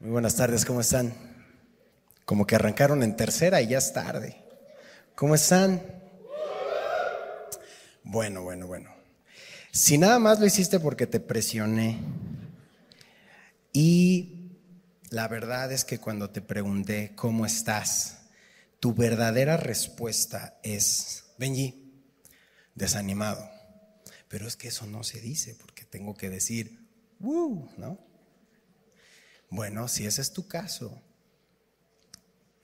Muy buenas tardes, ¿cómo están? Como que arrancaron en tercera y ya es tarde. ¿Cómo están? Bueno, bueno, bueno. Si nada más lo hiciste porque te presioné y la verdad es que cuando te pregunté cómo estás, tu verdadera respuesta es, Benji, desanimado. Pero es que eso no se dice porque tengo que decir, ¡uh! ¿no? Bueno, si ese es tu caso,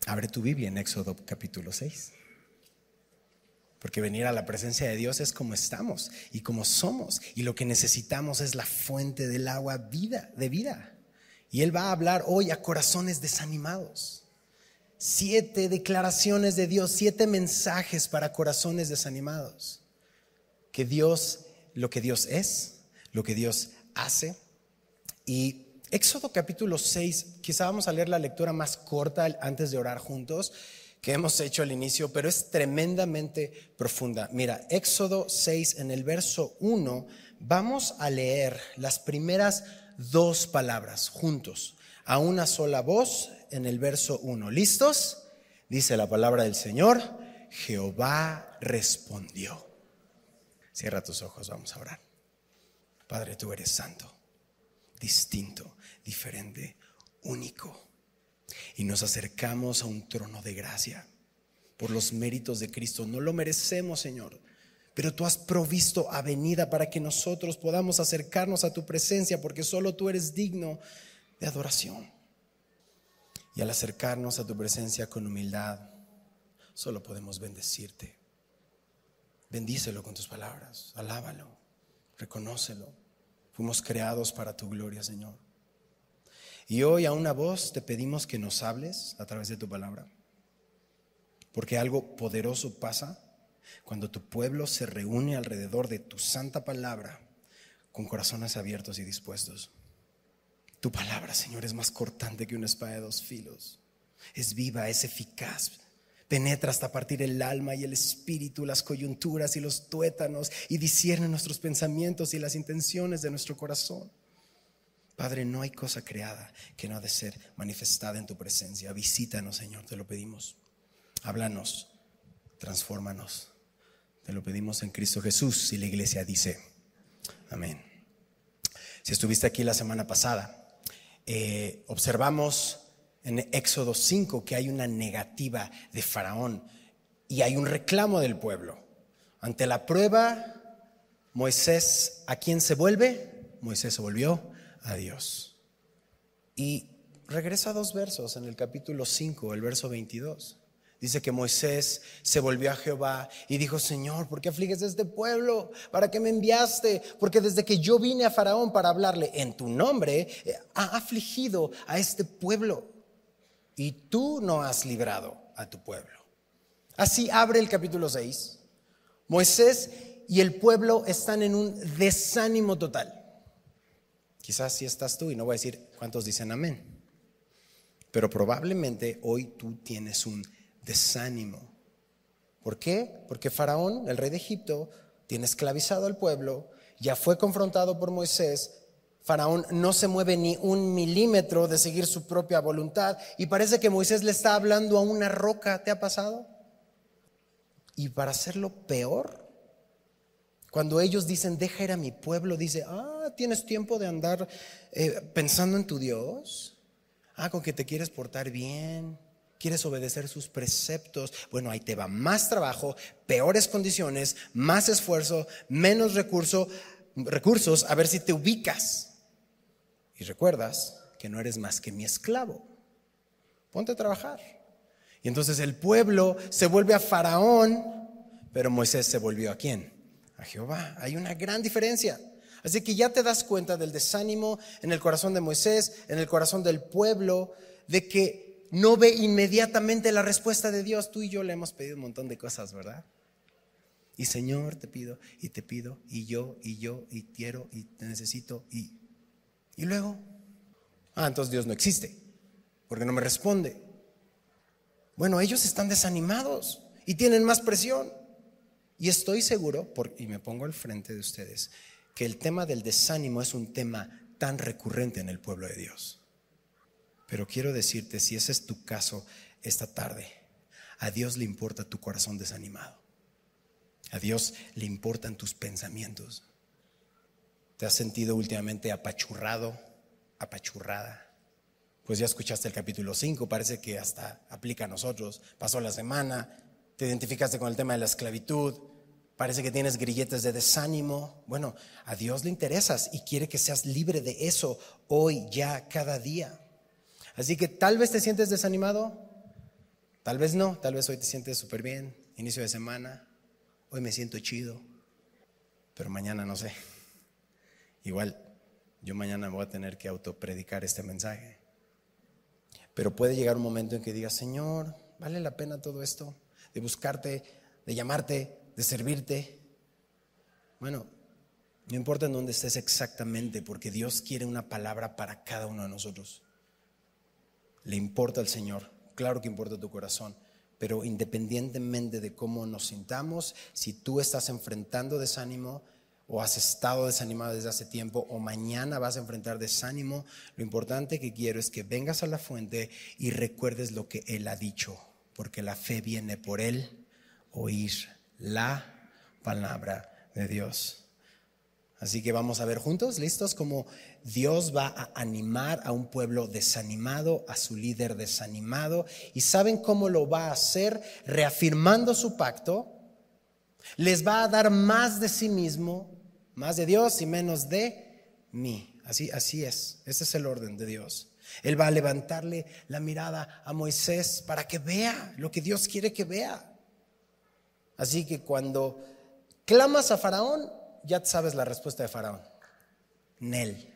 abre tu Biblia en Éxodo capítulo 6. Porque venir a la presencia de Dios es como estamos y como somos. Y lo que necesitamos es la fuente del agua vida, de vida. Y Él va a hablar hoy a corazones desanimados. Siete declaraciones de Dios, siete mensajes para corazones desanimados. Que Dios, lo que Dios es, lo que Dios hace. Y Éxodo capítulo 6, quizá vamos a leer la lectura más corta antes de orar juntos que hemos hecho al inicio, pero es tremendamente profunda. Mira, Éxodo 6 en el verso 1, vamos a leer las primeras dos palabras juntos, a una sola voz en el verso 1. ¿Listos? Dice la palabra del Señor, Jehová respondió. Cierra tus ojos, vamos a orar. Padre, tú eres santo, distinto diferente, único. Y nos acercamos a un trono de gracia por los méritos de Cristo. No lo merecemos, Señor, pero tú has provisto avenida para que nosotros podamos acercarnos a tu presencia, porque solo tú eres digno de adoración. Y al acercarnos a tu presencia con humildad, solo podemos bendecirte. Bendícelo con tus palabras, alábalo, reconócelo. Fuimos creados para tu gloria, Señor. Y hoy a una voz te pedimos que nos hables a través de tu palabra, porque algo poderoso pasa cuando tu pueblo se reúne alrededor de tu santa palabra con corazones abiertos y dispuestos. Tu palabra, Señor, es más cortante que una espada de dos filos. Es viva, es eficaz. Penetra hasta partir el alma y el espíritu, las coyunturas y los tuétanos y discierne nuestros pensamientos y las intenciones de nuestro corazón. Padre, no hay cosa creada que no ha de ser manifestada en tu presencia. Visítanos, Señor, te lo pedimos. Háblanos, transfórmanos. Te lo pedimos en Cristo Jesús y la iglesia dice, amén. Si estuviste aquí la semana pasada, eh, observamos en Éxodo 5 que hay una negativa de Faraón y hay un reclamo del pueblo. Ante la prueba, Moisés, ¿a quién se vuelve? Moisés se volvió a Dios. Y regresa dos versos en el capítulo 5, el verso 22. Dice que Moisés se volvió a Jehová y dijo, Señor, ¿por qué afliges a este pueblo? ¿Para qué me enviaste? Porque desde que yo vine a Faraón para hablarle en tu nombre, eh, ha afligido a este pueblo. Y tú no has librado a tu pueblo. Así abre el capítulo 6. Moisés y el pueblo están en un desánimo total. Quizás si estás tú y no voy a decir cuántos dicen amén. Pero probablemente hoy tú tienes un desánimo. ¿Por qué? Porque Faraón, el rey de Egipto, tiene esclavizado al pueblo, ya fue confrontado por Moisés. Faraón no se mueve ni un milímetro de seguir su propia voluntad y parece que Moisés le está hablando a una roca. ¿Te ha pasado? Y para hacerlo peor, cuando ellos dicen, deja ir a mi pueblo, dice, ah, tienes tiempo de andar eh, pensando en tu Dios. Ah, con que te quieres portar bien, quieres obedecer sus preceptos. Bueno, ahí te va más trabajo, peores condiciones, más esfuerzo, menos recurso, recursos, a ver si te ubicas. Y recuerdas que no eres más que mi esclavo. Ponte a trabajar. Y entonces el pueblo se vuelve a Faraón, pero Moisés se volvió a quién? A Jehová. Hay una gran diferencia. Así que ya te das cuenta del desánimo en el corazón de Moisés, en el corazón del pueblo, de que no ve inmediatamente la respuesta de Dios. Tú y yo le hemos pedido un montón de cosas, ¿verdad? Y Señor, te pido, y te pido, y yo, y yo, y quiero, y te necesito, y, y luego, ah, entonces Dios no existe, porque no me responde. Bueno, ellos están desanimados y tienen más presión. Y estoy seguro, y me pongo al frente de ustedes, que el tema del desánimo es un tema tan recurrente en el pueblo de Dios. Pero quiero decirte, si ese es tu caso esta tarde, a Dios le importa tu corazón desanimado. A Dios le importan tus pensamientos. ¿Te has sentido últimamente apachurrado, apachurrada? Pues ya escuchaste el capítulo 5, parece que hasta aplica a nosotros. Pasó la semana, te identificaste con el tema de la esclavitud, parece que tienes grilletes de desánimo. Bueno, a Dios le interesas y quiere que seas libre de eso hoy, ya, cada día. Así que tal vez te sientes desanimado, tal vez no, tal vez hoy te sientes súper bien, inicio de semana, hoy me siento chido, pero mañana no sé. Igual, yo mañana voy a tener que autopredicar este mensaje. Pero puede llegar un momento en que digas, Señor, ¿vale la pena todo esto? De buscarte, de llamarte, de servirte. Bueno, no importa en dónde estés exactamente, porque Dios quiere una palabra para cada uno de nosotros. Le importa al Señor, claro que importa tu corazón, pero independientemente de cómo nos sintamos, si tú estás enfrentando desánimo, o has estado desanimado desde hace tiempo o mañana vas a enfrentar desánimo, lo importante que quiero es que vengas a la fuente y recuerdes lo que Él ha dicho, porque la fe viene por Él, oír la palabra de Dios. Así que vamos a ver juntos, listos, como Dios va a animar a un pueblo desanimado, a su líder desanimado, y saben cómo lo va a hacer, reafirmando su pacto, les va a dar más de sí mismo, más de Dios y menos de mí. Así, así es. Ese es el orden de Dios. Él va a levantarle la mirada a Moisés para que vea lo que Dios quiere que vea. Así que cuando clamas a Faraón, ya sabes la respuesta de Faraón. Nel.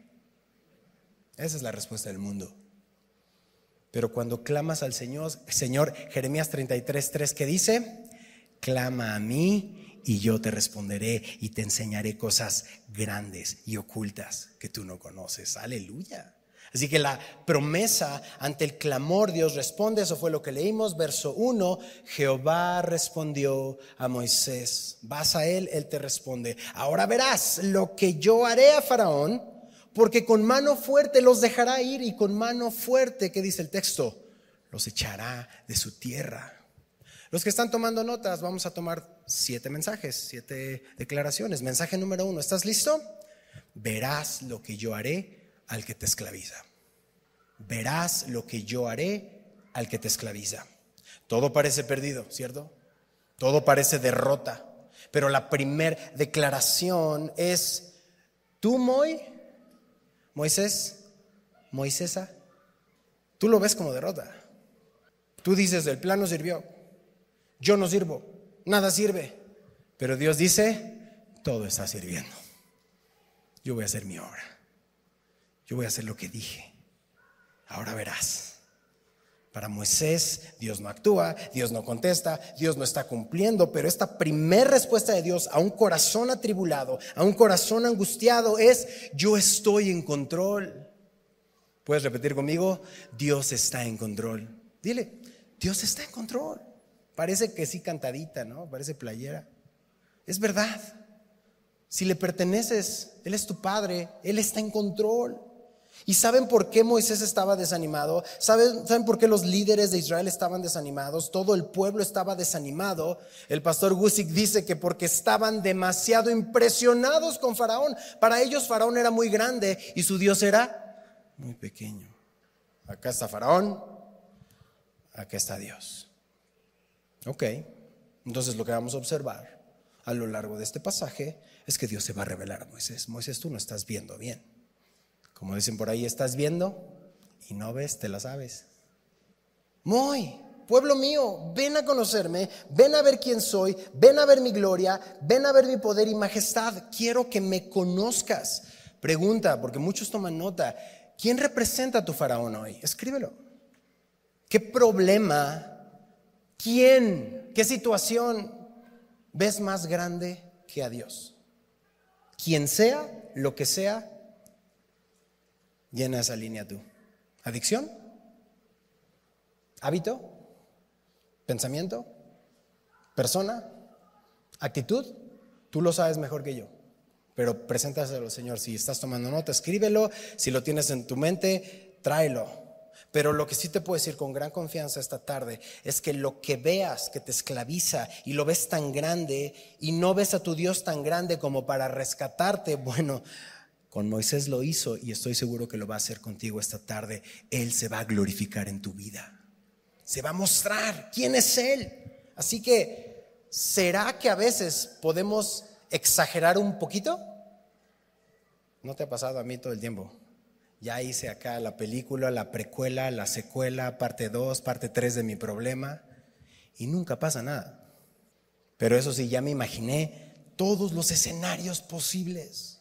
Esa es la respuesta del mundo. Pero cuando clamas al Señor, Señor, Jeremías 33, 3, que dice, clama a mí y yo te responderé y te enseñaré cosas grandes y ocultas que tú no conoces. Aleluya. Así que la promesa ante el clamor Dios responde, eso fue lo que leímos, verso 1, Jehová respondió a Moisés, vas a él, él te responde, ahora verás lo que yo haré a Faraón, porque con mano fuerte los dejará ir y con mano fuerte, ¿qué dice el texto? Los echará de su tierra. Los que están tomando notas, vamos a tomar siete mensajes, siete declaraciones. Mensaje número uno, ¿estás listo? Verás lo que yo haré al que te esclaviza. Verás lo que yo haré al que te esclaviza. Todo parece perdido, ¿cierto? Todo parece derrota. Pero la primera declaración es, tú, Moy, Moisés, Moisesa, tú lo ves como derrota. Tú dices, el plan no sirvió yo no sirvo, nada sirve. Pero Dios dice, todo está sirviendo. Yo voy a hacer mi obra. Yo voy a hacer lo que dije. Ahora verás. Para Moisés, Dios no actúa, Dios no contesta, Dios no está cumpliendo, pero esta primera respuesta de Dios a un corazón atribulado, a un corazón angustiado es, yo estoy en control. ¿Puedes repetir conmigo? Dios está en control. Dile, Dios está en control. Parece que sí cantadita, ¿no? Parece playera. Es verdad. Si le perteneces, Él es tu Padre, Él está en control. ¿Y saben por qué Moisés estaba desanimado? ¿Saben, ¿Saben por qué los líderes de Israel estaban desanimados? Todo el pueblo estaba desanimado. El pastor Gusick dice que porque estaban demasiado impresionados con Faraón. Para ellos Faraón era muy grande y su Dios era muy pequeño. Acá está Faraón, acá está Dios. Ok, entonces lo que vamos a observar a lo largo de este pasaje es que Dios se va a revelar a Moisés. Moisés, tú no estás viendo bien. Como dicen por ahí, estás viendo y no ves, te la sabes. Muy, pueblo mío, ven a conocerme, ven a ver quién soy, ven a ver mi gloria, ven a ver mi poder y majestad. Quiero que me conozcas. Pregunta, porque muchos toman nota, ¿quién representa a tu faraón hoy? Escríbelo. ¿Qué problema ¿Quién, qué situación ves más grande que a Dios? Quien sea, lo que sea, llena esa línea tú. ¿Adicción? ¿Hábito? ¿Pensamiento? ¿Persona? ¿Actitud? Tú lo sabes mejor que yo. Pero preséntaselo, Señor. Si estás tomando nota, escríbelo. Si lo tienes en tu mente, tráelo. Pero lo que sí te puedo decir con gran confianza esta tarde es que lo que veas que te esclaviza y lo ves tan grande y no ves a tu Dios tan grande como para rescatarte, bueno, con Moisés lo hizo y estoy seguro que lo va a hacer contigo esta tarde. Él se va a glorificar en tu vida. Se va a mostrar quién es Él. Así que, ¿será que a veces podemos exagerar un poquito? ¿No te ha pasado a mí todo el tiempo? Ya hice acá la película, la precuela, la secuela, parte 2, parte 3 de mi problema y nunca pasa nada. Pero eso sí, ya me imaginé todos los escenarios posibles.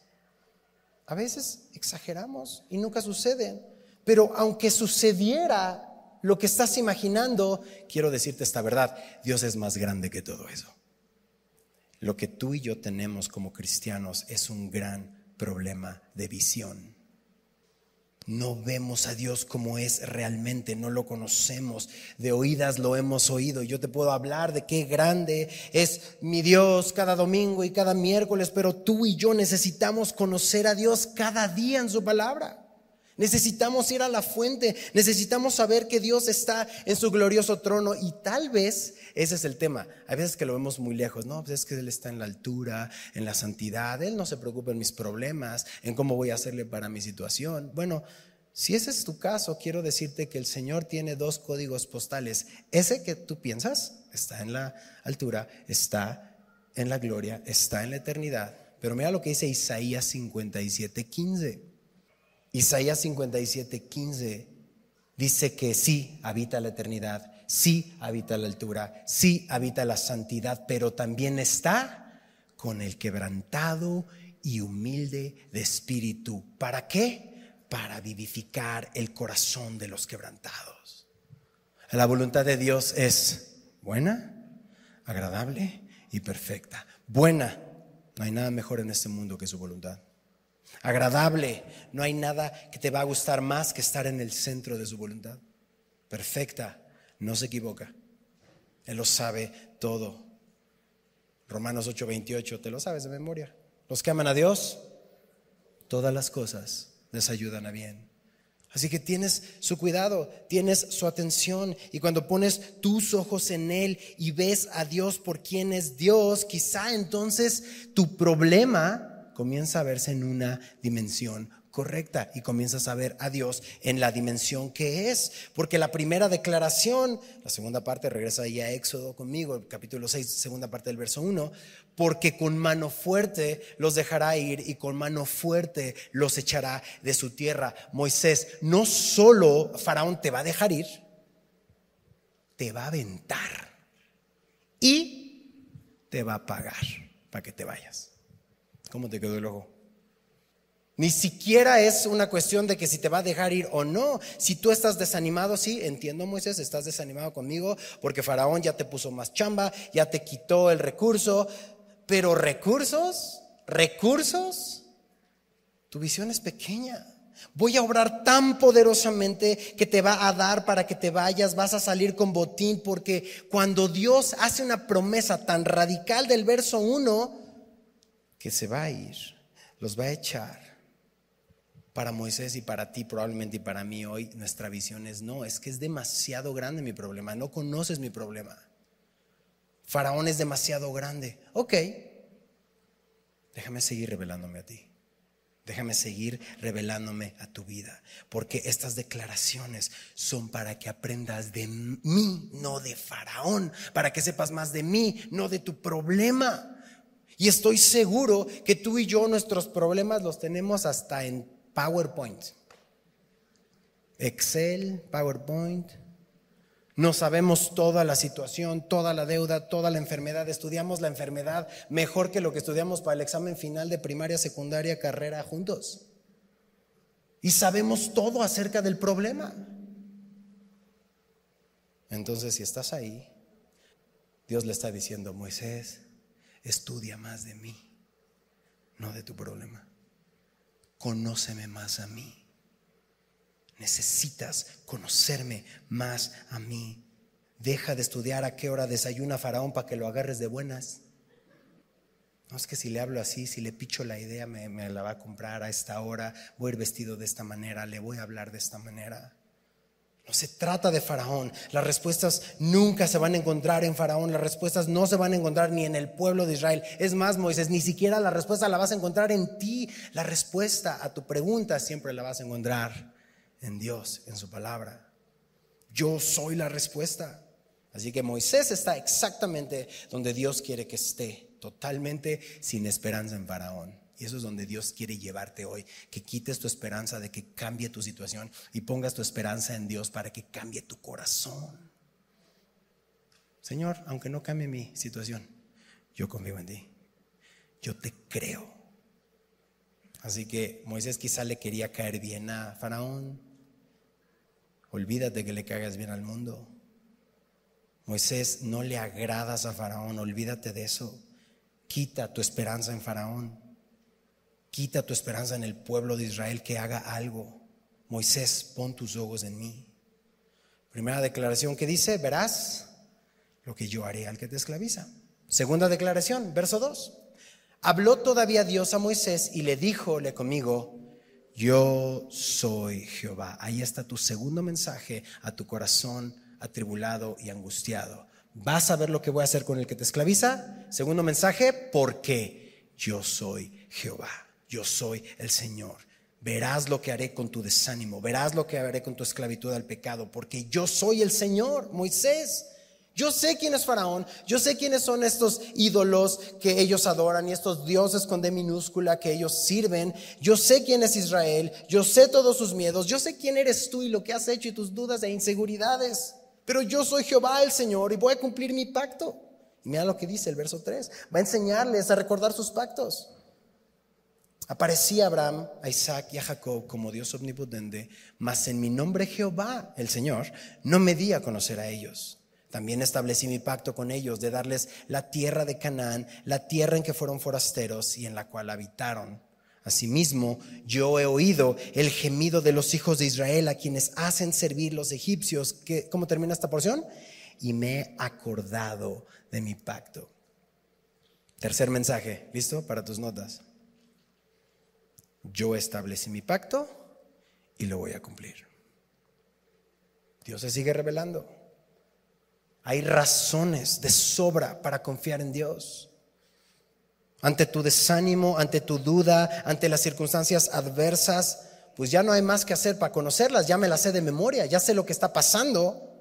A veces exageramos y nunca suceden, pero aunque sucediera lo que estás imaginando, quiero decirte esta verdad, Dios es más grande que todo eso. Lo que tú y yo tenemos como cristianos es un gran problema de visión no vemos a Dios como es realmente, no lo conocemos, de oídas lo hemos oído. Yo te puedo hablar de qué grande es mi Dios cada domingo y cada miércoles, pero tú y yo necesitamos conocer a Dios cada día en su palabra. Necesitamos ir a la fuente, necesitamos saber que Dios está en su glorioso trono y tal vez ese es el tema. Hay veces que lo vemos muy lejos, no, pues es que Él está en la altura, en la santidad, Él no se preocupa en mis problemas, en cómo voy a hacerle para mi situación. Bueno, si ese es tu caso, quiero decirte que el Señor tiene dos códigos postales. Ese que tú piensas está en la altura, está en la gloria, está en la eternidad. Pero mira lo que dice Isaías 57, 15. Isaías 57, 15 dice que sí habita la eternidad, sí habita la altura, sí habita la santidad, pero también está con el quebrantado y humilde de espíritu. ¿Para qué? Para vivificar el corazón de los quebrantados. La voluntad de Dios es buena, agradable y perfecta. Buena, no hay nada mejor en este mundo que su voluntad agradable. No hay nada que te va a gustar más que estar en el centro de su voluntad. Perfecta, no se equivoca. Él lo sabe todo. Romanos 8:28, te lo sabes de memoria. Los que aman a Dios, todas las cosas les ayudan a bien. Así que tienes su cuidado, tienes su atención y cuando pones tus ojos en Él y ves a Dios por quien es Dios, quizá entonces tu problema comienza a verse en una dimensión correcta y comienzas a ver a Dios en la dimensión que es. Porque la primera declaración, la segunda parte, regresa ahí a Éxodo conmigo, capítulo 6, segunda parte del verso 1, porque con mano fuerte los dejará ir y con mano fuerte los echará de su tierra. Moisés, no solo Faraón te va a dejar ir, te va a aventar y te va a pagar para que te vayas. ¿Cómo te quedó el ojo? Ni siquiera es una cuestión de que si te va a dejar ir o no. Si tú estás desanimado, sí, entiendo Moisés, estás desanimado conmigo porque Faraón ya te puso más chamba, ya te quitó el recurso. Pero recursos, recursos, tu visión es pequeña. Voy a obrar tan poderosamente que te va a dar para que te vayas, vas a salir con botín, porque cuando Dios hace una promesa tan radical del verso 1, que se va a ir, los va a echar. Para Moisés y para ti probablemente y para mí hoy nuestra visión es no, es que es demasiado grande mi problema, no conoces mi problema. Faraón es demasiado grande. Ok, déjame seguir revelándome a ti. Déjame seguir revelándome a tu vida, porque estas declaraciones son para que aprendas de mí, no de Faraón, para que sepas más de mí, no de tu problema. Y estoy seguro que tú y yo nuestros problemas los tenemos hasta en PowerPoint. Excel, PowerPoint. No sabemos toda la situación, toda la deuda, toda la enfermedad. Estudiamos la enfermedad mejor que lo que estudiamos para el examen final de primaria, secundaria, carrera juntos. Y sabemos todo acerca del problema. Entonces, si estás ahí, Dios le está diciendo, Moisés, estudia más de mí, no de tu problema. Conóceme más a mí. Necesitas conocerme más a mí. Deja de estudiar a qué hora desayuna Faraón para que lo agarres de buenas. No es que si le hablo así, si le picho la idea, me, me, la va a comprar a esta hora, voy a ir vestido de esta manera, le voy a hablar de esta manera. No se trata de Faraón. Las respuestas nunca se van a encontrar en Faraón. Las respuestas no se van a encontrar ni en el pueblo de Israel. Es más, Moisés, ni siquiera la respuesta la vas a encontrar en ti. La respuesta a tu pregunta siempre la vas a encontrar en Dios, en su palabra. Yo soy la respuesta. Así que Moisés está exactamente donde Dios quiere que esté, totalmente sin esperanza en Faraón. Y eso es donde Dios quiere llevarte hoy, que quites tu esperanza de que cambie tu situación y pongas tu esperanza en Dios para que cambie tu corazón. Señor, aunque no cambie mi situación, yo confío en ti. Yo te creo. Así que Moisés quizá le quería caer bien a Faraón. Olvídate que le caigas bien al mundo. Moisés, no le agradas a Faraón, olvídate de eso. Quita tu esperanza en Faraón. Quita tu esperanza en el pueblo de Israel que haga algo. Moisés, pon tus ojos en mí. Primera declaración que dice, verás lo que yo haré al que te esclaviza. Segunda declaración, verso 2. Habló todavía Dios a Moisés y le dijo, le conmigo, yo soy Jehová. Ahí está tu segundo mensaje a tu corazón atribulado y angustiado. ¿Vas a ver lo que voy a hacer con el que te esclaviza? Segundo mensaje, porque yo soy Jehová yo soy el Señor. Verás lo que haré con tu desánimo, verás lo que haré con tu esclavitud al pecado, porque yo soy el Señor, Moisés. Yo sé quién es Faraón, yo sé quiénes son estos ídolos que ellos adoran y estos dioses con D minúscula que ellos sirven. Yo sé quién es Israel, yo sé todos sus miedos, yo sé quién eres tú y lo que has hecho y tus dudas e inseguridades. Pero yo soy Jehová el Señor y voy a cumplir mi pacto. Y mira lo que dice el verso 3, va a enseñarles a recordar sus pactos. Aparecía Abraham, a Isaac y a Jacob como Dios omnipotente, mas en mi nombre Jehová, el Señor, no me di a conocer a ellos. También establecí mi pacto con ellos de darles la tierra de Canaán, la tierra en que fueron forasteros y en la cual habitaron. Asimismo, yo he oído el gemido de los hijos de Israel a quienes hacen servir los egipcios. ¿Cómo termina esta porción? Y me he acordado de mi pacto. Tercer mensaje, ¿listo? Para tus notas. Yo establecí mi pacto y lo voy a cumplir. Dios se sigue revelando. Hay razones de sobra para confiar en Dios. Ante tu desánimo, ante tu duda, ante las circunstancias adversas, pues ya no hay más que hacer para conocerlas, ya me las sé de memoria, ya sé lo que está pasando.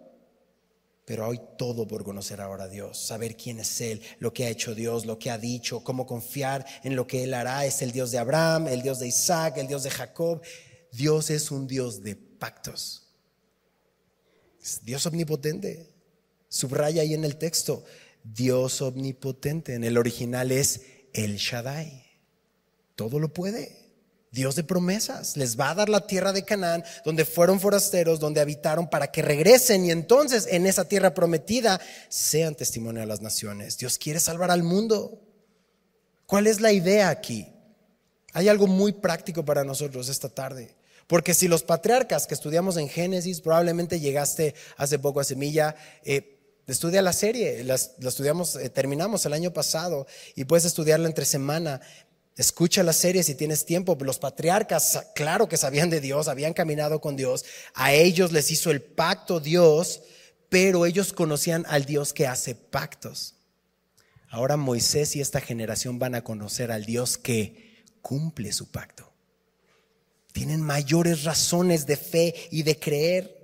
Pero hay todo por conocer ahora a Dios, saber quién es Él, lo que ha hecho Dios, lo que ha dicho, cómo confiar en lo que Él hará. Es el Dios de Abraham, el Dios de Isaac, el Dios de Jacob. Dios es un Dios de pactos. Dios omnipotente. Subraya ahí en el texto, Dios omnipotente. En el original es El Shaddai. Todo lo puede. Dios de promesas. Les va a dar la tierra de Canaán, donde fueron forasteros, donde habitaron, para que regresen y entonces en esa tierra prometida sean testimonio a las naciones. Dios quiere salvar al mundo. ¿Cuál es la idea aquí? Hay algo muy práctico para nosotros esta tarde. Porque si los patriarcas que estudiamos en Génesis, probablemente llegaste hace poco a Semilla, eh, Estudia la serie, la, estudiamos, eh, terminamos el año pasado y puedes estudiarla entre semana. Escucha la serie si tienes tiempo. Los patriarcas, claro que sabían de Dios, habían caminado con Dios. A ellos les hizo el pacto Dios, pero ellos conocían al Dios que hace pactos. Ahora Moisés y esta generación van a conocer al Dios que cumple su pacto. Tienen mayores razones de fe y de creer.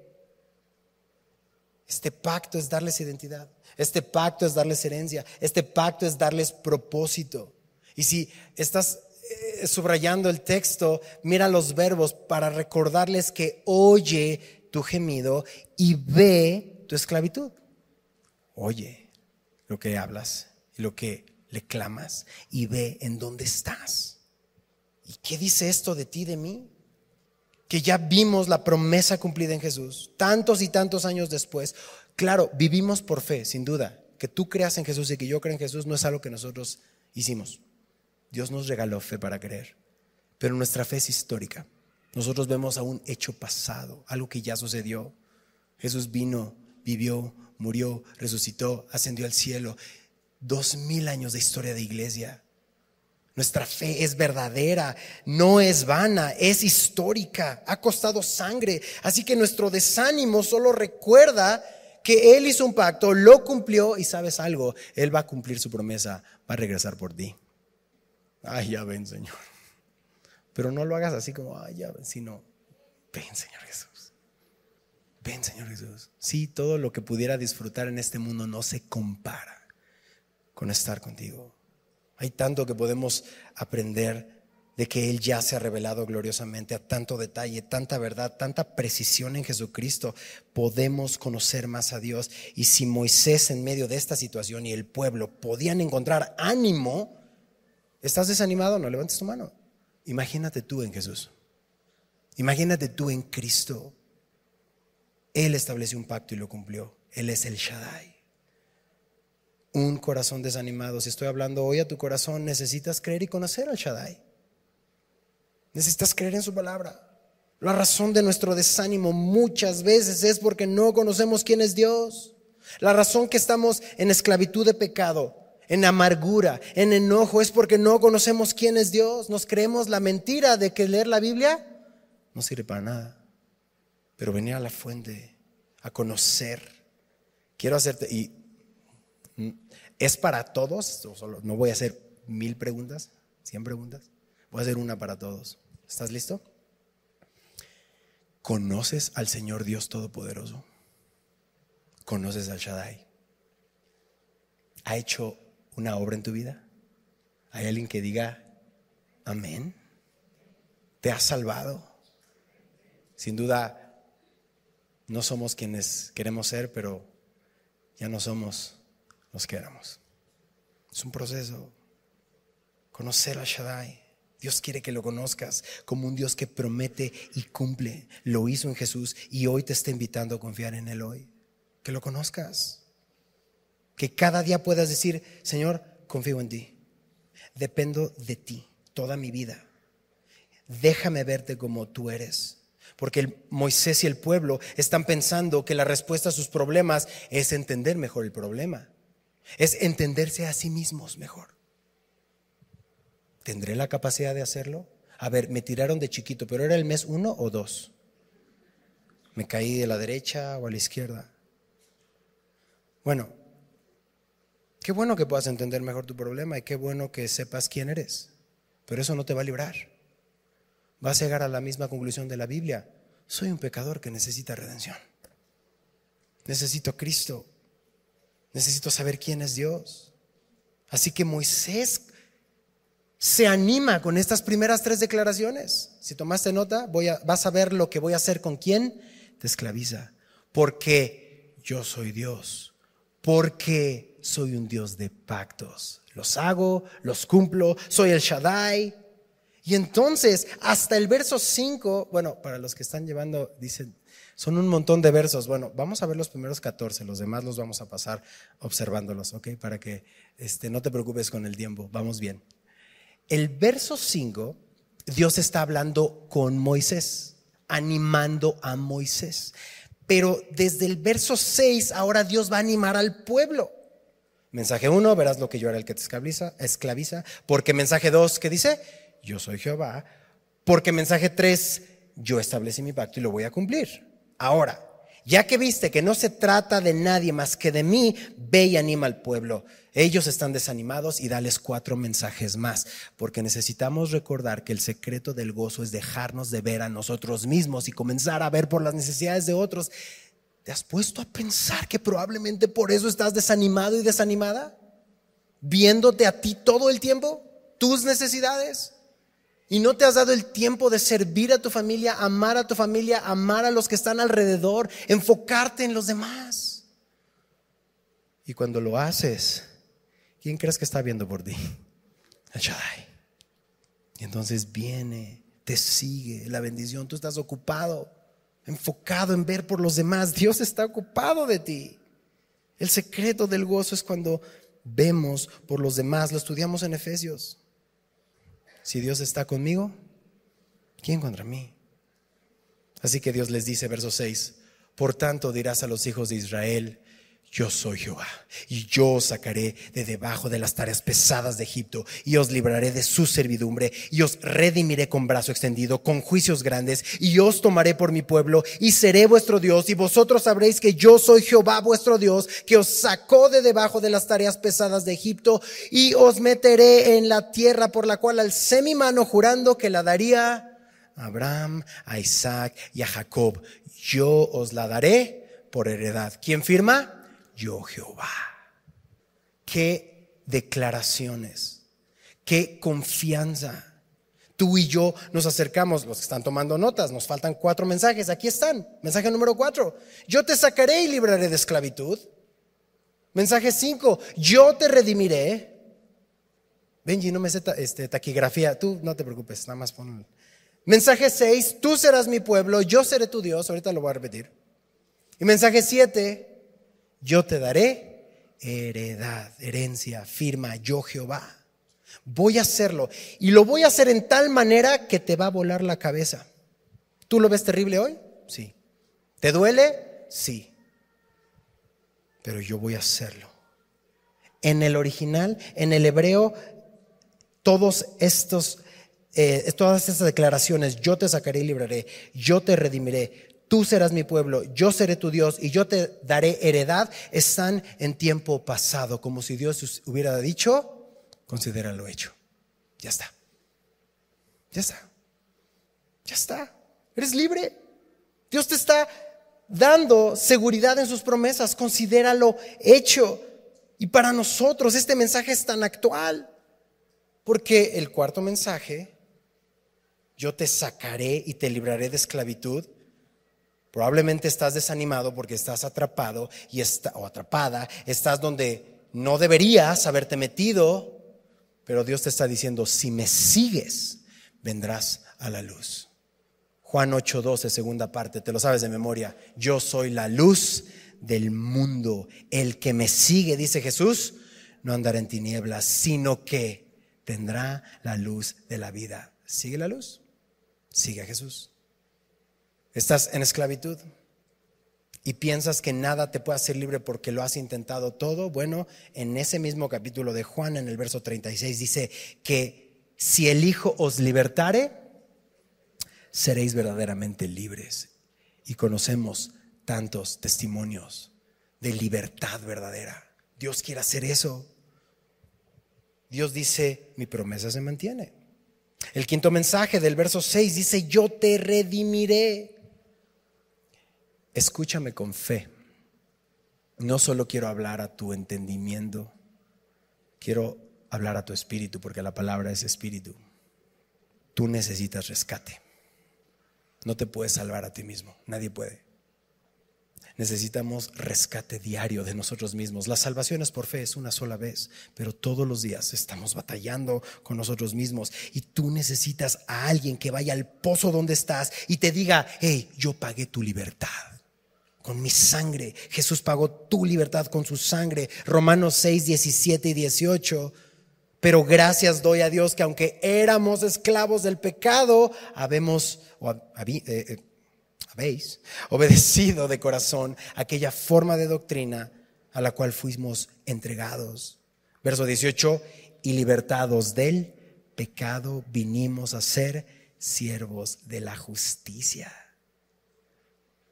Este pacto es darles identidad. Este pacto es darles herencia. Este pacto es darles propósito. Y si estás eh, subrayando el texto, mira los verbos para recordarles que oye tu gemido y ve tu esclavitud. Oye lo que hablas y lo que le clamas y ve en dónde estás. ¿Y qué dice esto de ti, de mí? Que ya vimos la promesa cumplida en Jesús, tantos y tantos años después. Claro, vivimos por fe, sin duda. Que tú creas en Jesús y que yo crea en Jesús no es algo que nosotros hicimos. Dios nos regaló fe para creer, pero nuestra fe es histórica. Nosotros vemos a un hecho pasado, algo que ya sucedió. Jesús vino, vivió, murió, resucitó, ascendió al cielo. Dos mil años de historia de iglesia. Nuestra fe es verdadera, no es vana, es histórica, ha costado sangre. Así que nuestro desánimo solo recuerda que Él hizo un pacto, lo cumplió y sabes algo, Él va a cumplir su promesa, va a regresar por ti. Ay, ya ven, Señor. Pero no lo hagas así como, ay, ya ven, sino, ven, Señor Jesús. Ven, Señor Jesús. Sí, todo lo que pudiera disfrutar en este mundo no se compara con estar contigo. Hay tanto que podemos aprender de que Él ya se ha revelado gloriosamente a tanto detalle, tanta verdad, tanta precisión en Jesucristo. Podemos conocer más a Dios. Y si Moisés en medio de esta situación y el pueblo podían encontrar ánimo, ¿estás desanimado? No levantes tu mano. Imagínate tú en Jesús. Imagínate tú en Cristo. Él estableció un pacto y lo cumplió. Él es el Shaddai un corazón desanimado. Si estoy hablando hoy a tu corazón, necesitas creer y conocer al Shaddai. Necesitas creer en su palabra. La razón de nuestro desánimo muchas veces es porque no conocemos quién es Dios. La razón que estamos en esclavitud de pecado, en amargura, en enojo, es porque no conocemos quién es Dios. Nos creemos la mentira de que leer la Biblia no sirve para nada. Pero venir a la fuente, a conocer. Quiero hacerte, y ¿Es para todos? No voy a hacer mil preguntas, cien preguntas. Voy a hacer una para todos. ¿Estás listo? ¿Conoces al Señor Dios Todopoderoso? ¿Conoces al Shaddai? ¿Ha hecho una obra en tu vida? ¿Hay alguien que diga, amén? ¿Te ha salvado? Sin duda, no somos quienes queremos ser, pero ya no somos los que éramos. Es un proceso. Conocer a Shaddai. Dios quiere que lo conozcas como un Dios que promete y cumple. Lo hizo en Jesús y hoy te está invitando a confiar en Él hoy. Que lo conozcas. Que cada día puedas decir, Señor, confío en ti. Dependo de ti toda mi vida. Déjame verte como tú eres. Porque Moisés y el pueblo están pensando que la respuesta a sus problemas es entender mejor el problema. Es entenderse a sí mismos mejor. ¿Tendré la capacidad de hacerlo? A ver, me tiraron de chiquito, pero ¿era el mes uno o dos? ¿Me caí de la derecha o a la izquierda? Bueno, qué bueno que puedas entender mejor tu problema y qué bueno que sepas quién eres, pero eso no te va a librar. Vas a llegar a la misma conclusión de la Biblia. Soy un pecador que necesita redención. Necesito Cristo Necesito saber quién es Dios. Así que Moisés se anima con estas primeras tres declaraciones. Si tomaste nota, voy a, vas a ver lo que voy a hacer con quién te esclaviza. Porque yo soy Dios. Porque soy un Dios de pactos. Los hago, los cumplo, soy el Shaddai. Y entonces, hasta el verso 5, bueno, para los que están llevando, dicen, son un montón de versos. Bueno, vamos a ver los primeros 14, los demás los vamos a pasar observándolos, ¿ok? Para que este, no te preocupes con el tiempo, vamos bien. El verso 5, Dios está hablando con Moisés, animando a Moisés. Pero desde el verso 6, ahora Dios va a animar al pueblo. Mensaje 1, verás lo que yo era el que te esclaviza. Porque mensaje 2, ¿qué dice? Yo soy Jehová. Porque mensaje 3, yo establecí mi pacto y lo voy a cumplir. Ahora, ya que viste que no se trata de nadie más que de mí, ve y anima al pueblo. Ellos están desanimados y dales cuatro mensajes más, porque necesitamos recordar que el secreto del gozo es dejarnos de ver a nosotros mismos y comenzar a ver por las necesidades de otros. ¿Te has puesto a pensar que probablemente por eso estás desanimado y desanimada? Viéndote a ti todo el tiempo, tus necesidades. Y no te has dado el tiempo de servir a tu familia, amar a tu familia, amar a los que están alrededor, enfocarte en los demás. Y cuando lo haces, ¿quién crees que está viendo por ti? El Shaddai. Y entonces viene, te sigue la bendición. Tú estás ocupado, enfocado en ver por los demás. Dios está ocupado de ti. El secreto del gozo es cuando vemos por los demás. Lo estudiamos en Efesios. Si Dios está conmigo, ¿quién contra mí? Así que Dios les dice, verso 6, por tanto dirás a los hijos de Israel, yo soy Jehová, y yo os sacaré de debajo de las tareas pesadas de Egipto, y os libraré de su servidumbre, y os redimiré con brazo extendido, con juicios grandes, y os tomaré por mi pueblo, y seré vuestro Dios, y vosotros sabréis que yo soy Jehová vuestro Dios, que os sacó de debajo de las tareas pesadas de Egipto, y os meteré en la tierra por la cual alcé mi mano jurando que la daría a Abraham, a Isaac y a Jacob. Yo os la daré por heredad. ¿Quién firma? Yo Jehová. Qué declaraciones, qué confianza. Tú y yo nos acercamos, los que están tomando notas, nos faltan cuatro mensajes, aquí están. Mensaje número cuatro, yo te sacaré y libraré de esclavitud. Mensaje cinco, yo te redimiré. Benji, no me sé este, taquigrafía, tú no te preocupes, nada más. Mensaje seis, tú serás mi pueblo, yo seré tu Dios, ahorita lo voy a repetir. Y mensaje siete, yo te daré heredad, herencia, firma, yo Jehová. Voy a hacerlo. Y lo voy a hacer en tal manera que te va a volar la cabeza. ¿Tú lo ves terrible hoy? Sí. ¿Te duele? Sí. Pero yo voy a hacerlo. En el original, en el hebreo, todos estos, eh, todas estas declaraciones, yo te sacaré y libraré, yo te redimiré, tú serás mi pueblo, yo seré tu Dios y yo te daré heredad, están en tiempo pasado, como si Dios hubiera dicho, considéralo hecho. Ya está. Ya está. Ya está. Eres libre. Dios te está dando seguridad en sus promesas, considéralo hecho. Y para nosotros este mensaje es tan actual, porque el cuarto mensaje, yo te sacaré y te libraré de esclavitud, Probablemente estás desanimado porque estás atrapado y está, o atrapada, estás donde no deberías haberte metido, pero Dios te está diciendo, si me sigues, vendrás a la luz. Juan 8:12, segunda parte, te lo sabes de memoria. Yo soy la luz del mundo. El que me sigue, dice Jesús, no andará en tinieblas, sino que tendrá la luz de la vida. ¿Sigue la luz? Sigue a Jesús. Estás en esclavitud y piensas que nada te puede hacer libre porque lo has intentado todo. Bueno, en ese mismo capítulo de Juan, en el verso 36, dice que si el Hijo os libertare, seréis verdaderamente libres. Y conocemos tantos testimonios de libertad verdadera. Dios quiere hacer eso. Dios dice, mi promesa se mantiene. El quinto mensaje del verso 6 dice, yo te redimiré. Escúchame con fe. No solo quiero hablar a tu entendimiento, quiero hablar a tu espíritu, porque la palabra es espíritu. Tú necesitas rescate. No te puedes salvar a ti mismo, nadie puede. Necesitamos rescate diario de nosotros mismos. La salvación es por fe, es una sola vez, pero todos los días estamos batallando con nosotros mismos y tú necesitas a alguien que vaya al pozo donde estás y te diga, hey, yo pagué tu libertad con mi sangre. Jesús pagó tu libertad con su sangre. Romanos 6, 17 y 18. Pero gracias doy a Dios que aunque éramos esclavos del pecado, habemos, eh, eh, habéis obedecido de corazón aquella forma de doctrina a la cual fuimos entregados. Verso 18, y libertados del pecado vinimos a ser siervos de la justicia.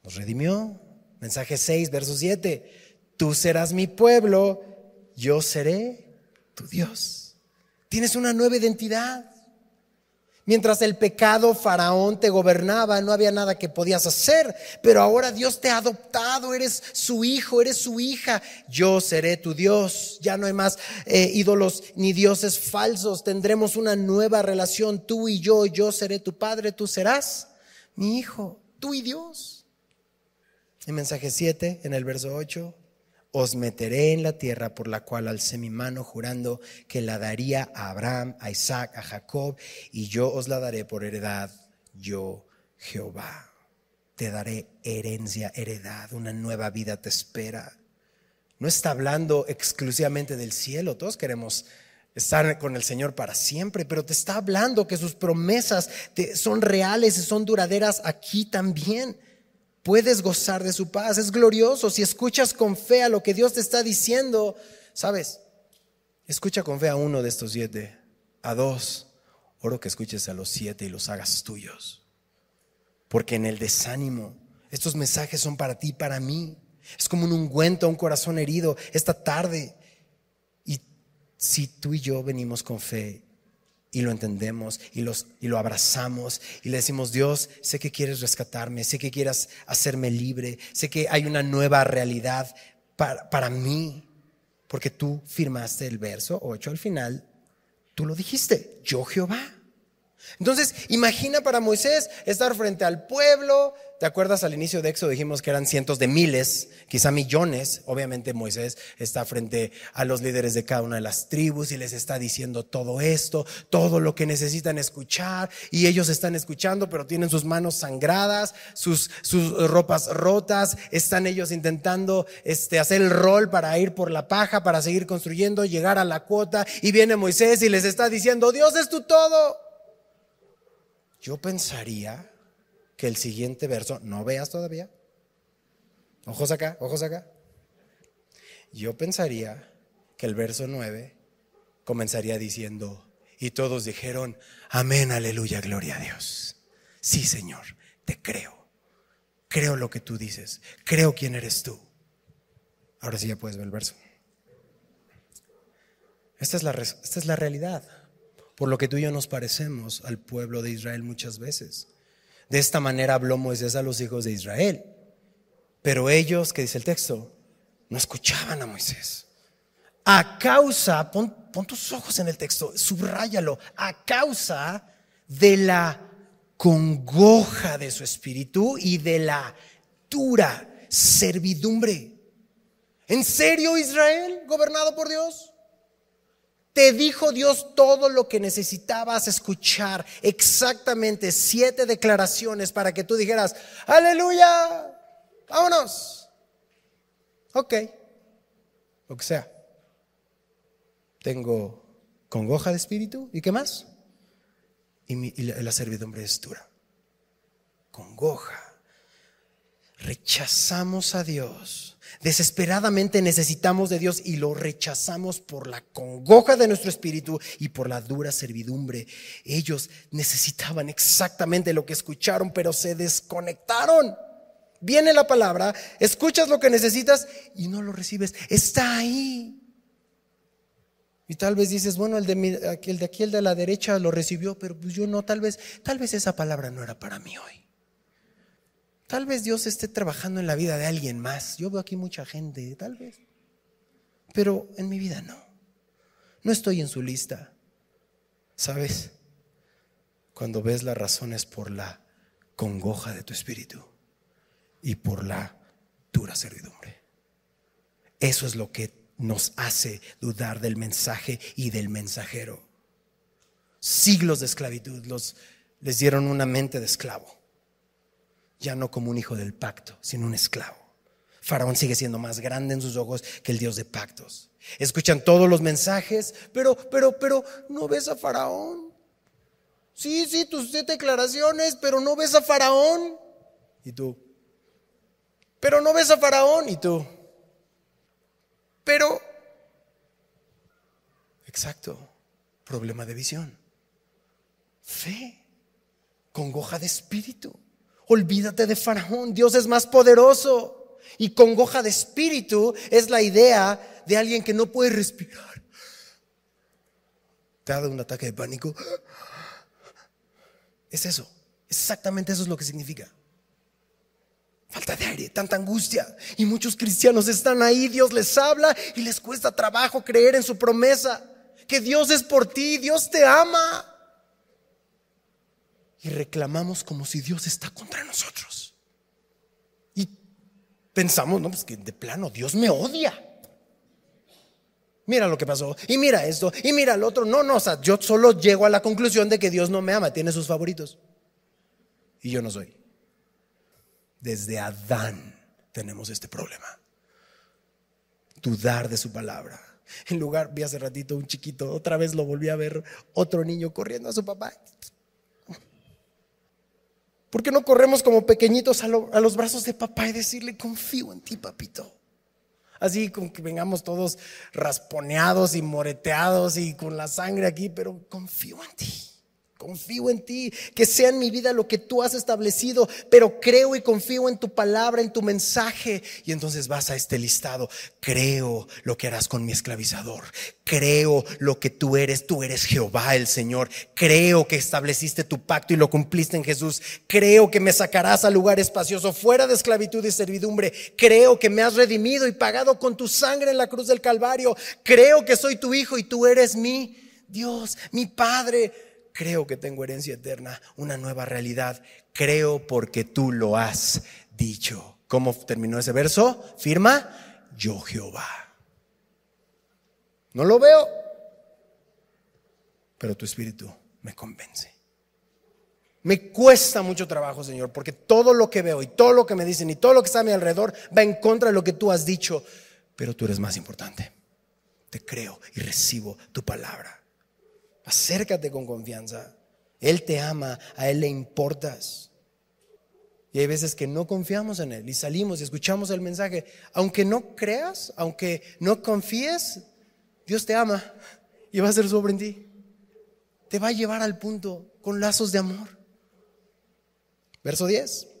Nos redimió, Mensaje 6, verso 7. Tú serás mi pueblo, yo seré tu Dios. Tienes una nueva identidad. Mientras el pecado faraón te gobernaba, no había nada que podías hacer, pero ahora Dios te ha adoptado, eres su hijo, eres su hija, yo seré tu Dios, ya no hay más eh, ídolos ni dioses falsos, tendremos una nueva relación, tú y yo, yo seré tu padre, tú serás mi hijo, tú y Dios. En mensaje 7, en el verso 8, os meteré en la tierra por la cual alcé mi mano jurando que la daría a Abraham, a Isaac, a Jacob, y yo os la daré por heredad, yo Jehová. Te daré herencia, heredad, una nueva vida te espera. No está hablando exclusivamente del cielo, todos queremos estar con el Señor para siempre, pero te está hablando que sus promesas son reales y son duraderas aquí también. Puedes gozar de su paz, es glorioso. Si escuchas con fe a lo que Dios te está diciendo, ¿sabes? Escucha con fe a uno de estos siete, a dos. Oro que escuches a los siete y los hagas tuyos. Porque en el desánimo, estos mensajes son para ti y para mí. Es como un ungüento a un corazón herido esta tarde. Y si tú y yo venimos con fe y lo entendemos y, los, y lo abrazamos y le decimos, Dios, sé que quieres rescatarme, sé que quieras hacerme libre, sé que hay una nueva realidad para, para mí, porque tú firmaste el verso 8 al final, tú lo dijiste, yo Jehová. Entonces, imagina para Moisés estar frente al pueblo. ¿Te acuerdas al inicio de Éxodo dijimos que eran cientos de miles, quizá millones? Obviamente Moisés está frente a los líderes de cada una de las tribus y les está diciendo todo esto, todo lo que necesitan escuchar y ellos están escuchando, pero tienen sus manos sangradas, sus, sus ropas rotas, están ellos intentando este, hacer el rol para ir por la paja, para seguir construyendo, llegar a la cuota y viene Moisés y les está diciendo, Dios es tu todo. Yo pensaría que el siguiente verso, no veas todavía, ojos acá, ojos acá. Yo pensaría que el verso 9 comenzaría diciendo, y todos dijeron, amén, aleluya, gloria a Dios. Sí, Señor, te creo. Creo lo que tú dices. Creo quién eres tú. Ahora sí ya puedes ver el verso. Esta es la, esta es la realidad por lo que tú y yo nos parecemos al pueblo de Israel muchas veces. De esta manera habló Moisés a los hijos de Israel. Pero ellos, que dice el texto, no escuchaban a Moisés. A causa, pon, tus ojos en el texto, subráyalo, a causa de la congoja de su espíritu y de la dura servidumbre. ¿En serio Israel, gobernado por Dios? Te dijo Dios todo lo que necesitabas escuchar, exactamente siete declaraciones para que tú dijeras, aleluya, vámonos. Ok, lo que sea. Tengo congoja de espíritu y qué más? Y, la servidumbre es dura. Congoja. Rechazamos a Dios Desesperadamente necesitamos de Dios y lo rechazamos por la congoja de nuestro espíritu y por la dura servidumbre. Ellos necesitaban exactamente lo que escucharon, pero se desconectaron. Viene la palabra, escuchas lo que necesitas y no lo recibes. Está ahí. Y tal vez dices, bueno, el de, aquí, el de la derecha lo recibió, pero pues yo no, tal vez, tal vez esa palabra no era para mí hoy. Tal vez Dios esté trabajando en la vida de alguien más. Yo veo aquí mucha gente, tal vez. Pero en mi vida no. No estoy en su lista. ¿Sabes? Cuando ves las razones por la congoja de tu espíritu y por la dura servidumbre. Eso es lo que nos hace dudar del mensaje y del mensajero. Siglos de esclavitud los, les dieron una mente de esclavo ya no como un hijo del pacto, sino un esclavo. Faraón sigue siendo más grande en sus ojos que el Dios de pactos. Escuchan todos los mensajes, pero, pero, pero, no ves a Faraón. Sí, sí, tus declaraciones, pero no ves a Faraón. Y tú, pero no ves a Faraón. Y tú, pero, exacto, problema de visión. Fe, congoja de espíritu. Olvídate de Faraón, Dios es más poderoso. Y congoja de espíritu es la idea de alguien que no puede respirar. Te ha dado un ataque de pánico. Es eso, exactamente eso es lo que significa. Falta de aire, tanta angustia. Y muchos cristianos están ahí, Dios les habla y les cuesta trabajo creer en su promesa. Que Dios es por ti, Dios te ama y reclamamos como si Dios está contra nosotros. Y pensamos, no, pues que de plano Dios me odia. Mira lo que pasó, y mira esto, y mira el otro. No, no, o sea, yo solo llego a la conclusión de que Dios no me ama, tiene sus favoritos. Y yo no soy. Desde Adán tenemos este problema. Dudar de su palabra. En lugar, vi hace ratito un chiquito, otra vez lo volví a ver, otro niño corriendo a su papá. ¿Por qué no corremos como pequeñitos a, los brazos de papá y decirle, confío en ti, papito? Así como que vengamos todos rasponeados y moreteados y con la sangre aquí, pero confío en ti. Confío en ti, que sea en mi vida lo que tú has establecido, pero creo y confío en tu palabra, en tu mensaje. Y entonces vas a este listado. Creo lo que harás con mi esclavizador. Creo lo que tú eres. Tú eres Jehová el Señor. Creo que estableciste tu pacto y lo cumpliste en Jesús. Creo que me sacarás al lugar espacioso, fuera de esclavitud y servidumbre. Creo que me has redimido y pagado con tu sangre en la cruz del Calvario. Creo que soy tu hijo y tú eres mi Dios, mi Padre creo que tengo herencia eterna, una nueva realidad. Creo porque tú lo has dicho. ¿Cómo terminó ese verso? Firma, yo Jehová. No lo veo, pero tu espíritu me convence. Me cuesta mucho trabajo, Señor, porque todo lo que veo y todo lo que me dicen y todo lo que está a mi alrededor va en contra de lo que tú has dicho, pero tú eres más importante. Te creo y recibo tu palabra. Acércate con confianza. Él te ama, a Él le importas. Y hay veces que no confiamos en Él y salimos y escuchamos el mensaje. Aunque no creas, aunque no confíes, Dios te ama y va a ser sobre en ti. Te va a llevar al punto con lazos de amor. Verso 10.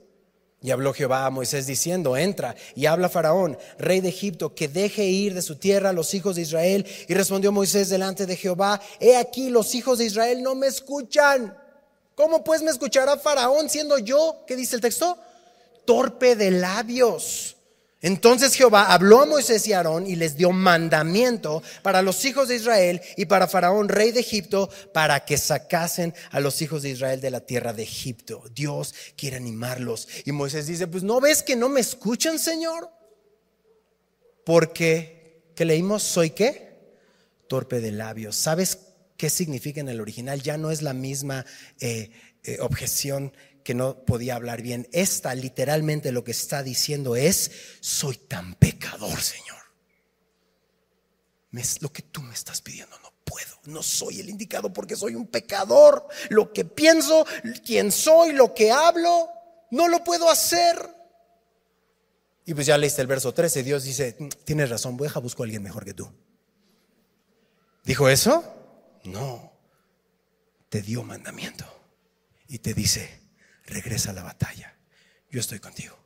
Y habló Jehová a Moisés diciendo, entra y habla Faraón, rey de Egipto, que deje ir de su tierra a los hijos de Israel. Y respondió Moisés delante de Jehová, he aquí los hijos de Israel no me escuchan. ¿Cómo pues me escuchará Faraón siendo yo, qué dice el texto? Torpe de labios. Entonces Jehová habló a Moisés y Aarón y les dio mandamiento para los hijos de Israel y para Faraón, rey de Egipto, para que sacasen a los hijos de Israel de la tierra de Egipto. Dios quiere animarlos. Y Moisés dice, pues no ves que no me escuchan, Señor. Porque, ¿qué leímos? ¿Soy qué? Torpe de labios. ¿Sabes qué significa en el original? Ya no es la misma eh, eh, objeción que no podía hablar bien. Esta literalmente lo que está diciendo es, soy tan pecador, Señor. Es lo que tú me estás pidiendo, no puedo, no soy el indicado porque soy un pecador. Lo que pienso, quién soy, lo que hablo, no lo puedo hacer. Y pues ya leíste el verso 13, Dios dice, tienes razón, voy a buscar a alguien mejor que tú. ¿Dijo eso? No, te dio mandamiento y te dice, regresa a la batalla. Yo estoy contigo.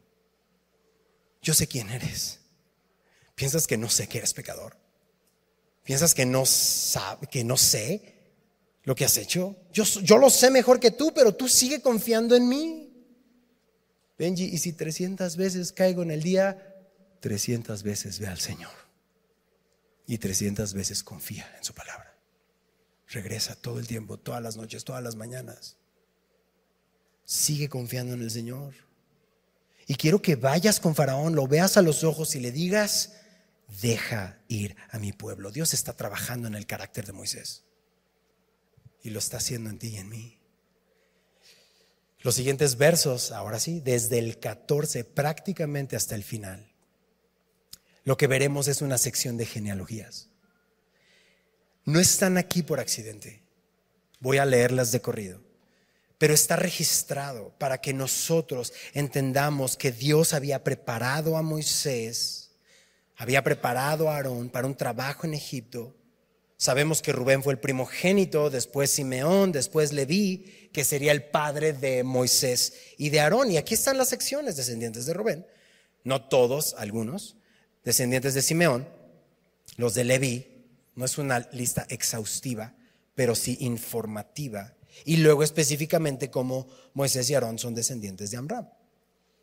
Yo sé quién eres. ¿Piensas que no sé que eres pecador? ¿Piensas que no sabe, que no sé lo que has hecho? Yo, lo sé mejor que tú, pero tú sigue confiando en mí. Benji, y si 300 veces caigo en el día, 300 veces ve al Señor. Y 300 veces confía en su palabra. Regresa todo el tiempo, todas las noches, todas las mañanas. Sigue confiando en el Señor. Y quiero que vayas con Faraón, lo veas a los ojos y le digas, deja ir a mi pueblo. Dios está trabajando en el carácter de Moisés. Y lo está haciendo en ti y en mí. Los siguientes versos, ahora sí, desde el 14 prácticamente hasta el final, lo que veremos es una sección de genealogías. No están aquí por accidente. Voy a leerlas de corrido pero está registrado para que nosotros entendamos que Dios había preparado a Moisés, había preparado a Aarón para un trabajo en Egipto. Sabemos que Rubén fue el primogénito, después Simeón, después Leví, que sería el padre de Moisés y de Aarón. Y aquí están las secciones descendientes de Rubén. No todos, algunos, descendientes de Simeón, los de Leví. No es una lista exhaustiva, pero sí informativa y luego específicamente cómo Moisés y Aarón son descendientes de Amram.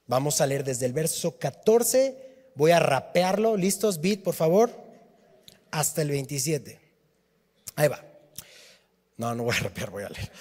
Vamos a leer desde el verso 14, voy a rapearlo, listos, beat, por favor, hasta el 27. Ahí va. No, no voy a rapear, voy a leer.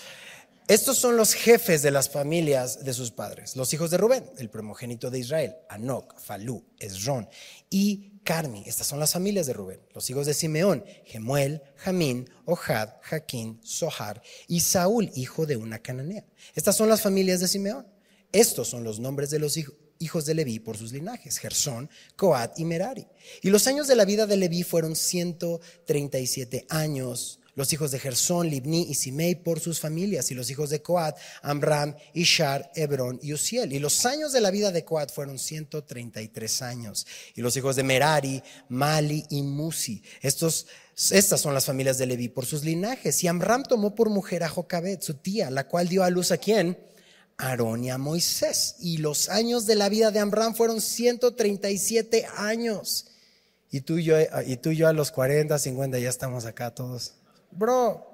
Estos son los jefes de las familias de sus padres, los hijos de Rubén, el primogénito de Israel, Anoc, Falú, Esrón y Carmi. Estas son las familias de Rubén, los hijos de Simeón, Gemuel, Jamín, Ohad, Jaquín, Sohar y Saúl, hijo de una cananea. Estas son las familias de Simeón. Estos son los nombres de los hijos de Leví por sus linajes, Gersón, Coat y Merari. Y los años de la vida de Leví fueron 137 años los hijos de Gersón, Libni y Simei por sus familias, y los hijos de Coat, Amram, Ishar, Hebrón y Uziel. Y los años de la vida de Coat fueron 133 años. Y los hijos de Merari, Mali y Musi. Estos, estas son las familias de Leví por sus linajes. Y Amram tomó por mujer a Jocabet, su tía, la cual dio a luz a quién? Aarón y a Moisés. Y los años de la vida de Amram fueron 137 años. Y tú y yo, y tú y yo a los 40, 50 ya estamos acá todos Bro.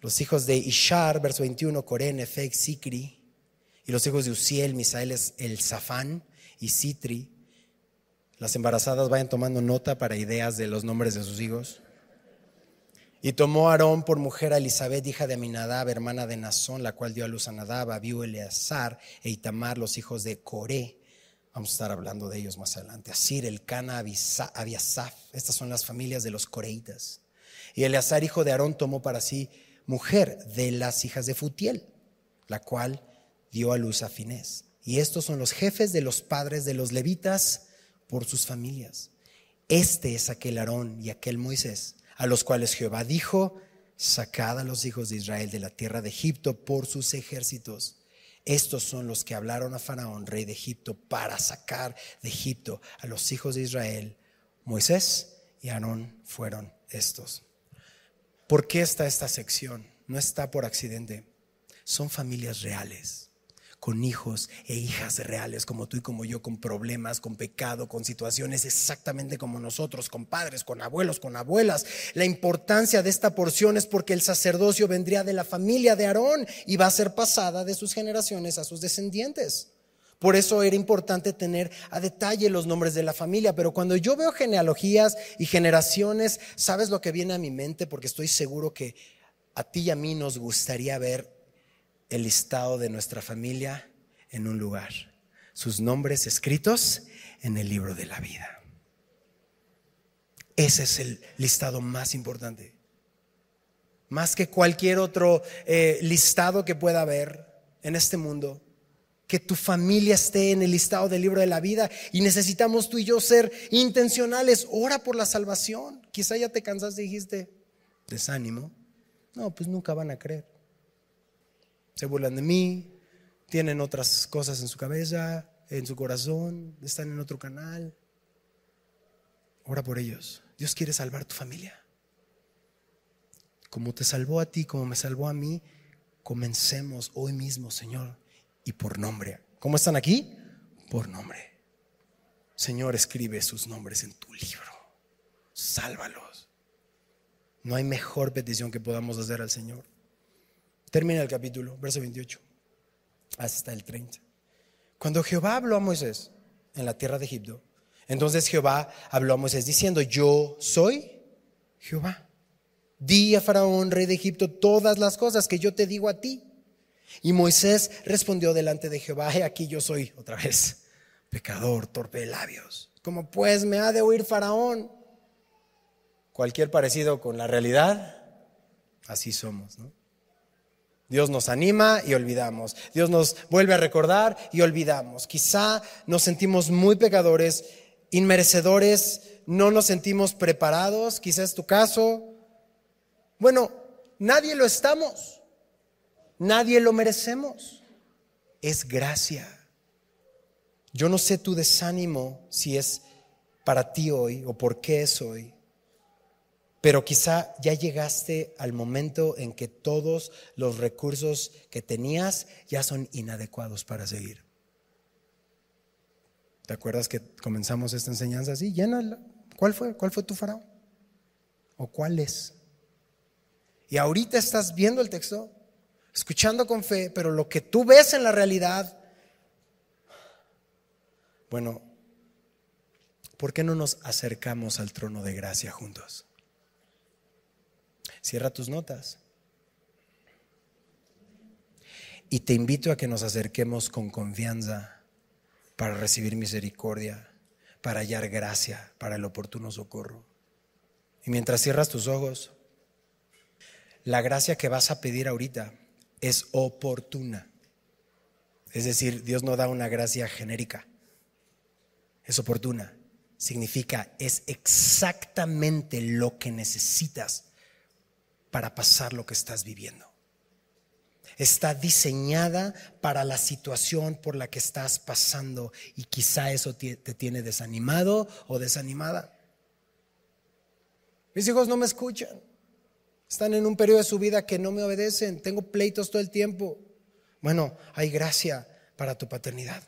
Los hijos de Ishar, verso 21, Corén, Efek, Sikri. Y los hijos de Uziel, Misael, el Zafán y Sitri. Las embarazadas vayan tomando nota para ideas de los nombres de sus hijos. Y tomó Aarón por mujer a Elizabeth, hija de Aminadab, hermana de Nazón, la cual dio a luz a Nadab, Abiú, Eleazar e Itamar, los hijos de Coré. Vamos a estar hablando de ellos más adelante. Asir, el Cana, Abiasaf. Estas son las familias de los coreitas. Y Eleazar, hijo de Aarón, tomó para sí mujer de las hijas de Futiel, la cual dio a luz a Finés. Y estos son los jefes de los padres de los levitas por sus familias. Este es aquel Aarón y aquel Moisés, a los cuales Jehová dijo, sacad a los hijos de Israel de la tierra de Egipto por sus ejércitos. Estos son los que hablaron a Faraón, rey de Egipto, para sacar de Egipto a los hijos de Israel. Moisés y Aarón fueron estos. ¿Por qué está esta sección? No está por accidente. Son familias reales, con hijos e hijas reales, como tú y como yo, con problemas, con pecado, con situaciones exactamente como nosotros, con padres, con abuelos, con abuelas. La importancia de esta porción es porque el sacerdocio vendría de la familia de Aarón y va a ser pasada de sus generaciones a sus descendientes. Por eso era importante tener a detalle los nombres de la familia. Pero cuando yo veo genealogías y generaciones, ¿sabes lo que viene a mi mente? Porque estoy seguro que a ti y a mí nos gustaría ver el listado de nuestra familia en un lugar. Sus nombres escritos en el libro de la vida. Ese es el listado más importante. Más que cualquier otro eh, listado que pueda haber en este mundo que tu familia esté en el listado del libro de la vida y necesitamos tú y yo ser intencionales. Ora por la salvación. Quizá ya te cansaste y dijiste, desánimo. No, pues nunca van a creer. Se burlan de mí, tienen otras cosas en su cabeza, en su corazón, están en otro canal. Ora por ellos. Dios quiere salvar tu familia. Como te salvó a ti, como me salvó a mí, comencemos hoy mismo, Señor y por nombre. ¿Cómo están aquí? Por nombre. Señor, escribe sus nombres en tu libro. Sálvalos. No hay mejor petición que podamos hacer al Señor. Termina el capítulo, verso 28, hasta el 30. Cuando Jehová habló a Moisés en la tierra de Egipto, entonces Jehová habló a Moisés diciendo, yo soy Jehová. Di a Faraón, rey de Egipto, todas las cosas que yo te digo a ti. Y Moisés respondió delante de Jehová, he aquí yo soy otra vez, pecador, torpe de labios. Como pues me ha de oír Faraón. Cualquier parecido con la realidad, así somos. Dios nos anima y olvidamos. Dios nos vuelve a recordar y olvidamos. Quizá nos sentimos muy pecadores, inmerecedores, no nos sentimos preparados, quizá es tu caso. Bueno, nadie lo estamos. Nadie lo merecemos. Es gracia. Yo no sé tu desánimo si es para ti hoy o por qué es hoy. Pero quizá ya llegaste al momento en que todos los recursos que tenías ya son inadecuados para seguir. ¿Te acuerdas que comenzamos esta enseñanza así? ¿Cuál fue? ¿Cuál fue tu faraón? ¿O cuál es? Y ahorita estás viendo el texto escuchando con fe, pero lo que tú ves en la realidad, bueno, ¿por qué no nos acercamos al trono de gracia juntos? Cierra tus notas. Y te invito a que nos acerquemos con confianza para recibir misericordia, para hallar gracia, para el oportuno socorro. Y mientras cierras tus ojos, la gracia que vas a pedir ahorita es oportuna. Es decir, Dios no da una gracia genérica. Es oportuna. Significa, es exactamente lo que necesitas para pasar lo que estás viviendo. Está diseñada para la situación por la que estás pasando y quizá eso te tiene desanimado o desanimada. Mis hijos no me escuchan. Están en un periodo de su vida que no me obedecen. Tengo pleitos todo el tiempo. Bueno, hay gracia para tu paternidad.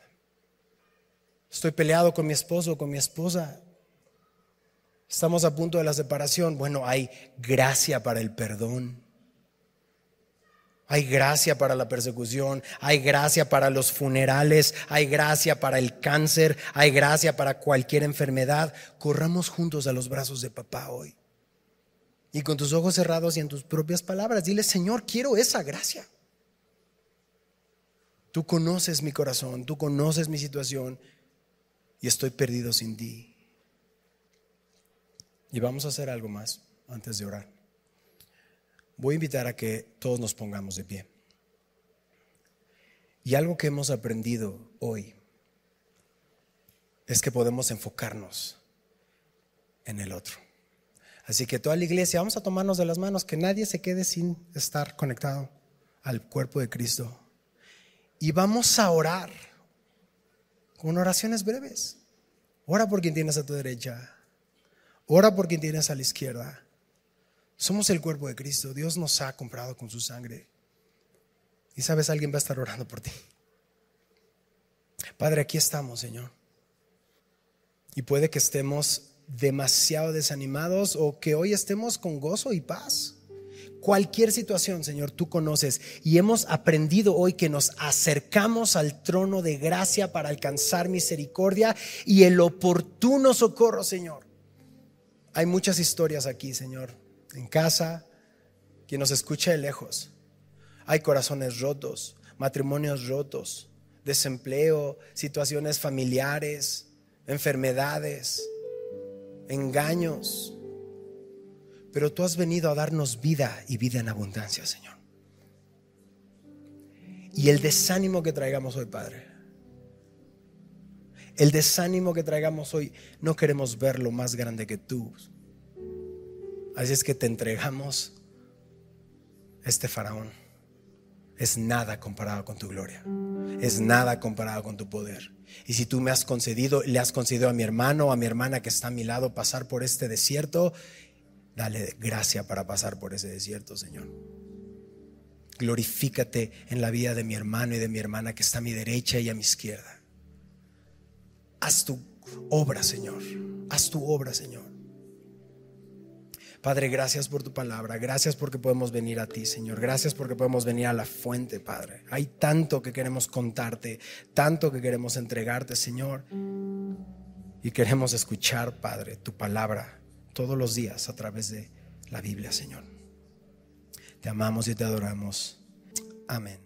Estoy peleado con mi esposo o con mi esposa. Estamos a punto de la separación. Bueno, hay gracia para el perdón. Hay gracia para la persecución, hay gracia para los funerales, hay gracia para el cáncer, hay gracia para cualquier enfermedad. Corramos juntos a los brazos de papá hoy. Y con tus ojos cerrados y en tus propias palabras, dile, Señor, quiero esa gracia. Tú conoces mi corazón, tú conoces mi situación y estoy perdido sin ti. Y vamos a hacer algo más antes de orar. Voy a invitar a que todos nos pongamos de pie. Y algo que hemos aprendido hoy es que podemos enfocarnos en el otro. Así que toda la iglesia, vamos a tomarnos de las manos, que nadie se quede sin estar conectado al cuerpo de Cristo. Y vamos a orar con oraciones breves. Ora por quien tienes a tu derecha. Ora por quien tienes a la izquierda. Somos el cuerpo de Cristo. Dios nos ha comprado con su sangre. Y sabes, alguien va a estar orando por ti. Padre, aquí estamos, Señor. Y puede que estemos demasiado desanimados o que hoy estemos con gozo y paz. Cualquier situación, Señor, tú conoces y hemos aprendido hoy que nos acercamos al trono de gracia para alcanzar misericordia y el oportuno socorro, Señor. Hay muchas historias aquí, Señor, en casa, quien nos escucha de lejos. Hay corazones rotos, matrimonios rotos, desempleo, situaciones familiares, enfermedades engaños. Pero tú has venido a darnos vida y vida en abundancia, Señor. Y el desánimo que traigamos hoy, Padre, el desánimo que traigamos hoy, no queremos verlo más grande que tú. Así es que te entregamos este faraón. Es nada comparado con tu gloria. Es nada comparado con tu poder. Y si tú me has concedido, le has concedido a mi hermano o a mi hermana que está a mi lado pasar por este desierto, dale gracia para pasar por ese desierto, Señor. Glorifícate en la vida de mi hermano y de mi hermana que está a mi derecha y a mi izquierda. Haz tu obra, Señor. Haz tu obra, Señor. Padre, gracias por tu palabra. Gracias porque podemos venir a ti, Señor. Gracias porque podemos venir a la fuente, Padre. Hay tanto que queremos contarte, tanto que queremos entregarte, Señor. Y queremos escuchar, Padre, tu palabra todos los días a través de la Biblia, Señor. Te amamos y te adoramos. Amén.